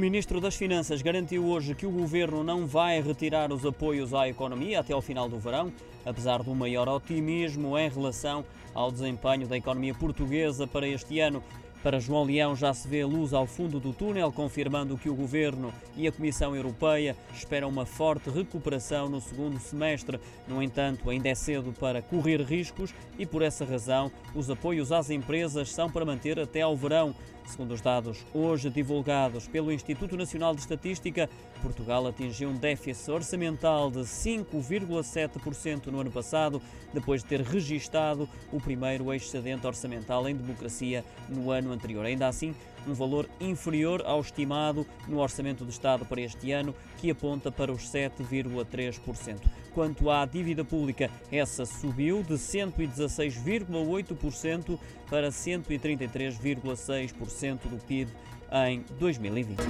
Ministro das Finanças garantiu hoje que o governo não vai retirar os apoios à economia até ao final do verão, apesar do maior otimismo em relação ao desempenho da economia portuguesa para este ano. Para João Leão já se vê luz ao fundo do túnel, confirmando que o Governo e a Comissão Europeia esperam uma forte recuperação no segundo semestre. No entanto, ainda é cedo para correr riscos e, por essa razão, os apoios às empresas são para manter até ao verão. Segundo os dados hoje divulgados pelo Instituto Nacional de Estatística, Portugal atingiu um déficit orçamental de 5,7% no ano passado, depois de ter registado o primeiro excedente orçamental em democracia no ano anterior. Ainda assim, um valor inferior ao estimado no Orçamento de Estado para este ano, que aponta para os 7,3%. Quanto à dívida pública, essa subiu de 116,8% para 133,6% do PIB em 2020.